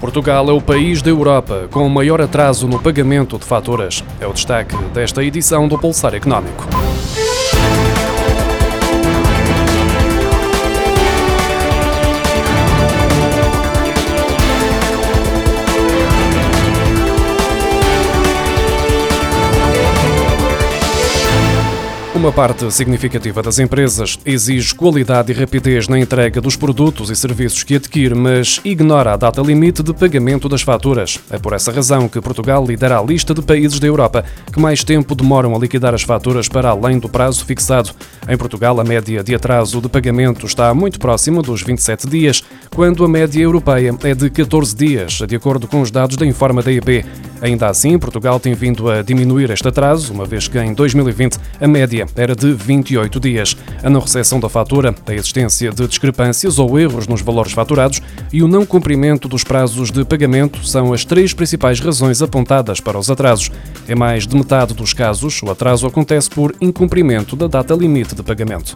Portugal é o país da Europa com o maior atraso no pagamento de faturas. É o destaque desta edição do Pulsar Económico. Uma parte significativa das empresas exige qualidade e rapidez na entrega dos produtos e serviços que adquire, mas ignora a data limite de pagamento das faturas. É por essa razão que Portugal lidera a lista de países da Europa que mais tempo demoram a liquidar as faturas para além do prazo fixado. Em Portugal, a média de atraso de pagamento está muito próxima dos 27 dias, quando a média europeia é de 14 dias, de acordo com os dados da Informa da EP. Ainda assim, Portugal tem vindo a diminuir este atraso, uma vez que em 2020 a média era de 28 dias. A não recepção da fatura, a existência de discrepâncias ou erros nos valores faturados e o não cumprimento dos prazos de pagamento são as três principais razões apontadas para os atrasos. Em mais de metade dos casos, o atraso acontece por incumprimento da data limite de pagamento.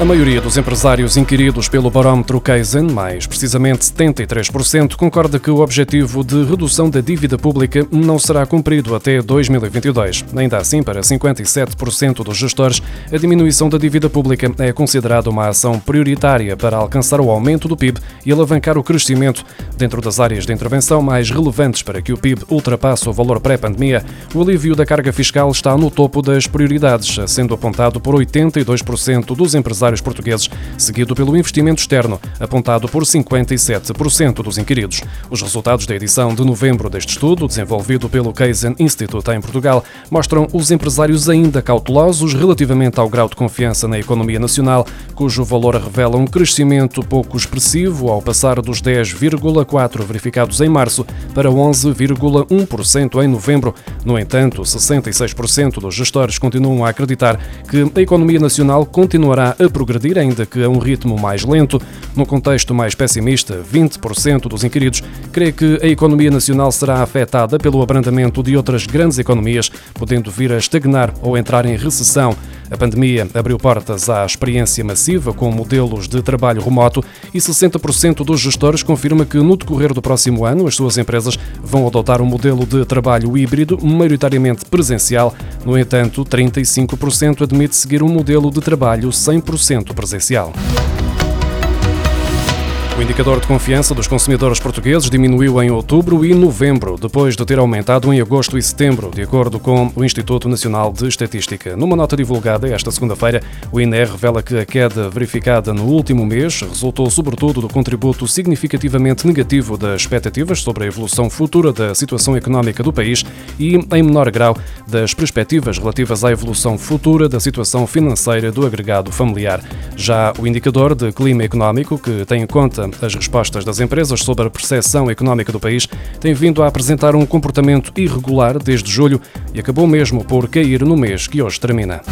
A maioria dos empresários inquiridos pelo barómetro Kaizen, mais precisamente 73%, concorda que o objetivo de redução da dívida pública não será cumprido até 2022. Ainda assim, para 57% dos gestores, a diminuição da dívida pública é considerada uma ação prioritária para alcançar o aumento do PIB e alavancar o crescimento. Dentro das áreas de intervenção mais relevantes para que o PIB ultrapasse o valor pré-pandemia, o alívio da carga fiscal está no topo das prioridades, sendo apontado por 82% dos empresários empresários portugueses, seguido pelo investimento externo, apontado por 57% dos inquiridos. Os resultados da edição de novembro deste estudo, desenvolvido pelo Kaizen Institute em Portugal, mostram os empresários ainda cautelosos relativamente ao grau de confiança na economia nacional, cujo valor revela um crescimento pouco expressivo ao passar dos 10,4% verificados em março para 11,1% em novembro. No entanto, 66% dos gestores continuam a acreditar que a economia nacional continuará a progredir, ainda que a um ritmo mais lento. No contexto mais pessimista, 20% dos inquiridos crê que a economia nacional será afetada pelo abrandamento de outras grandes economias, podendo vir a estagnar ou entrar em recessão. A pandemia abriu portas à experiência massiva com modelos de trabalho remoto e 60% dos gestores confirma que no decorrer do próximo ano as suas empresas vão adotar um modelo de trabalho híbrido, maioritariamente presencial. No entanto, 35% admite seguir um modelo de trabalho 100% presencial. O indicador de confiança dos consumidores portugueses diminuiu em outubro e novembro, depois de ter aumentado em agosto e setembro, de acordo com o Instituto Nacional de Estatística. Numa nota divulgada esta segunda-feira, o INE revela que a queda verificada no último mês resultou sobretudo do contributo significativamente negativo das expectativas sobre a evolução futura da situação económica do país e, em menor grau, das perspectivas relativas à evolução futura da situação financeira do agregado familiar. Já o indicador de clima económico, que tem em conta as respostas das empresas sobre a percepção económica do país tem vindo a apresentar um comportamento irregular desde julho e acabou mesmo por cair no mês que hoje termina.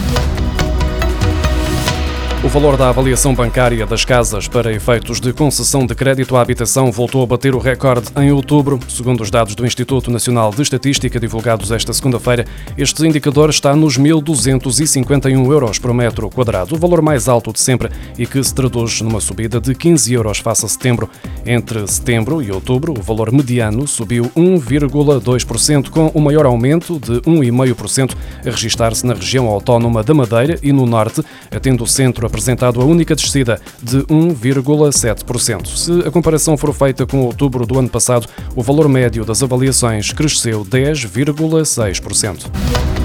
O valor da avaliação bancária das casas para efeitos de concessão de crédito à habitação voltou a bater o recorde em outubro. Segundo os dados do Instituto Nacional de Estatística divulgados esta segunda-feira, este indicador está nos 1.251 euros por metro quadrado, o valor mais alto de sempre e que se traduz numa subida de 15 euros face a setembro. Entre setembro e outubro, o valor mediano subiu 1,2%, com o maior aumento de 1,5% a registrar-se na região autónoma da Madeira e no Norte, tendo o centro apresentado a única descida de 1,7%. Se a comparação for feita com outubro do ano passado, o valor médio das avaliações cresceu 10,6%.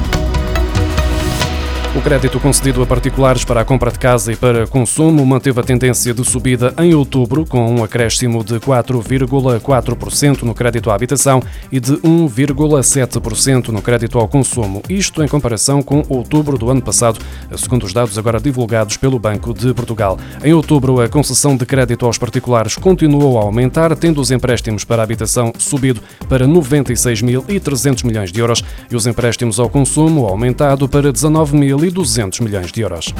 O crédito concedido a particulares para a compra de casa e para consumo manteve a tendência de subida em outubro, com um acréscimo de 4,4% no crédito à habitação e de 1,7% no crédito ao consumo. Isto em comparação com outubro do ano passado, segundo os dados agora divulgados pelo Banco de Portugal. Em outubro, a concessão de crédito aos particulares continuou a aumentar, tendo os empréstimos para a habitação subido para 96.300 milhões de euros e os empréstimos ao consumo aumentado para 19.000 200 milhões de euros.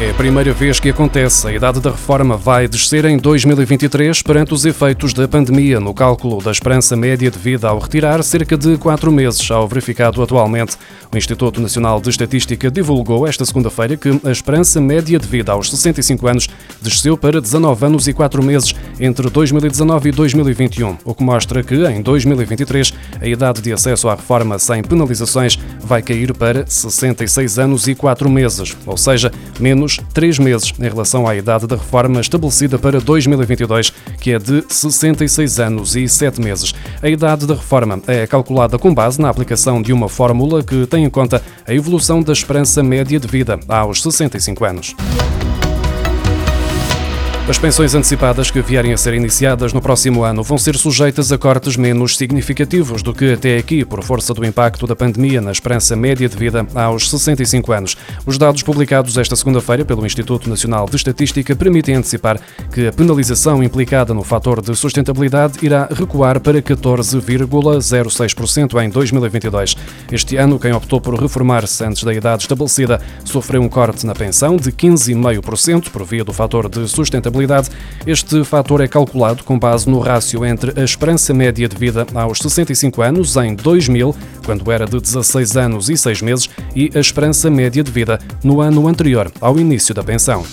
É a primeira vez que acontece. A idade da reforma vai descer em 2023 perante os efeitos da pandemia no cálculo da esperança média de vida ao retirar cerca de quatro meses, ao verificado atualmente. O Instituto Nacional de Estatística divulgou esta segunda-feira que a esperança média de vida aos 65 anos desceu para 19 anos e 4 meses entre 2019 e 2021, o que mostra que em 2023 a idade de acesso à reforma sem penalizações vai cair para 66 anos e 4 meses, ou seja, menos 3 meses em relação à idade da reforma estabelecida para 2022, que é de 66 anos e 7 meses. A idade da reforma é calculada com base na aplicação de uma fórmula que tem em conta a evolução da esperança média de vida aos 65 anos. As pensões antecipadas que vierem a ser iniciadas no próximo ano vão ser sujeitas a cortes menos significativos do que até aqui, por força do impacto da pandemia na esperança média de vida aos 65 anos. Os dados publicados esta segunda-feira pelo Instituto Nacional de Estatística permitem antecipar que a penalização implicada no fator de sustentabilidade irá recuar para 14,06% em 2022. Este ano, quem optou por reformar-se antes da idade estabelecida sofreu um corte na pensão de 15,5% por via do fator de sustentabilidade este fator é calculado com base no rácio entre a esperança média de vida aos 65 anos, em 2000, quando era de 16 anos e 6 meses, e a esperança média de vida no ano anterior ao início da pensão.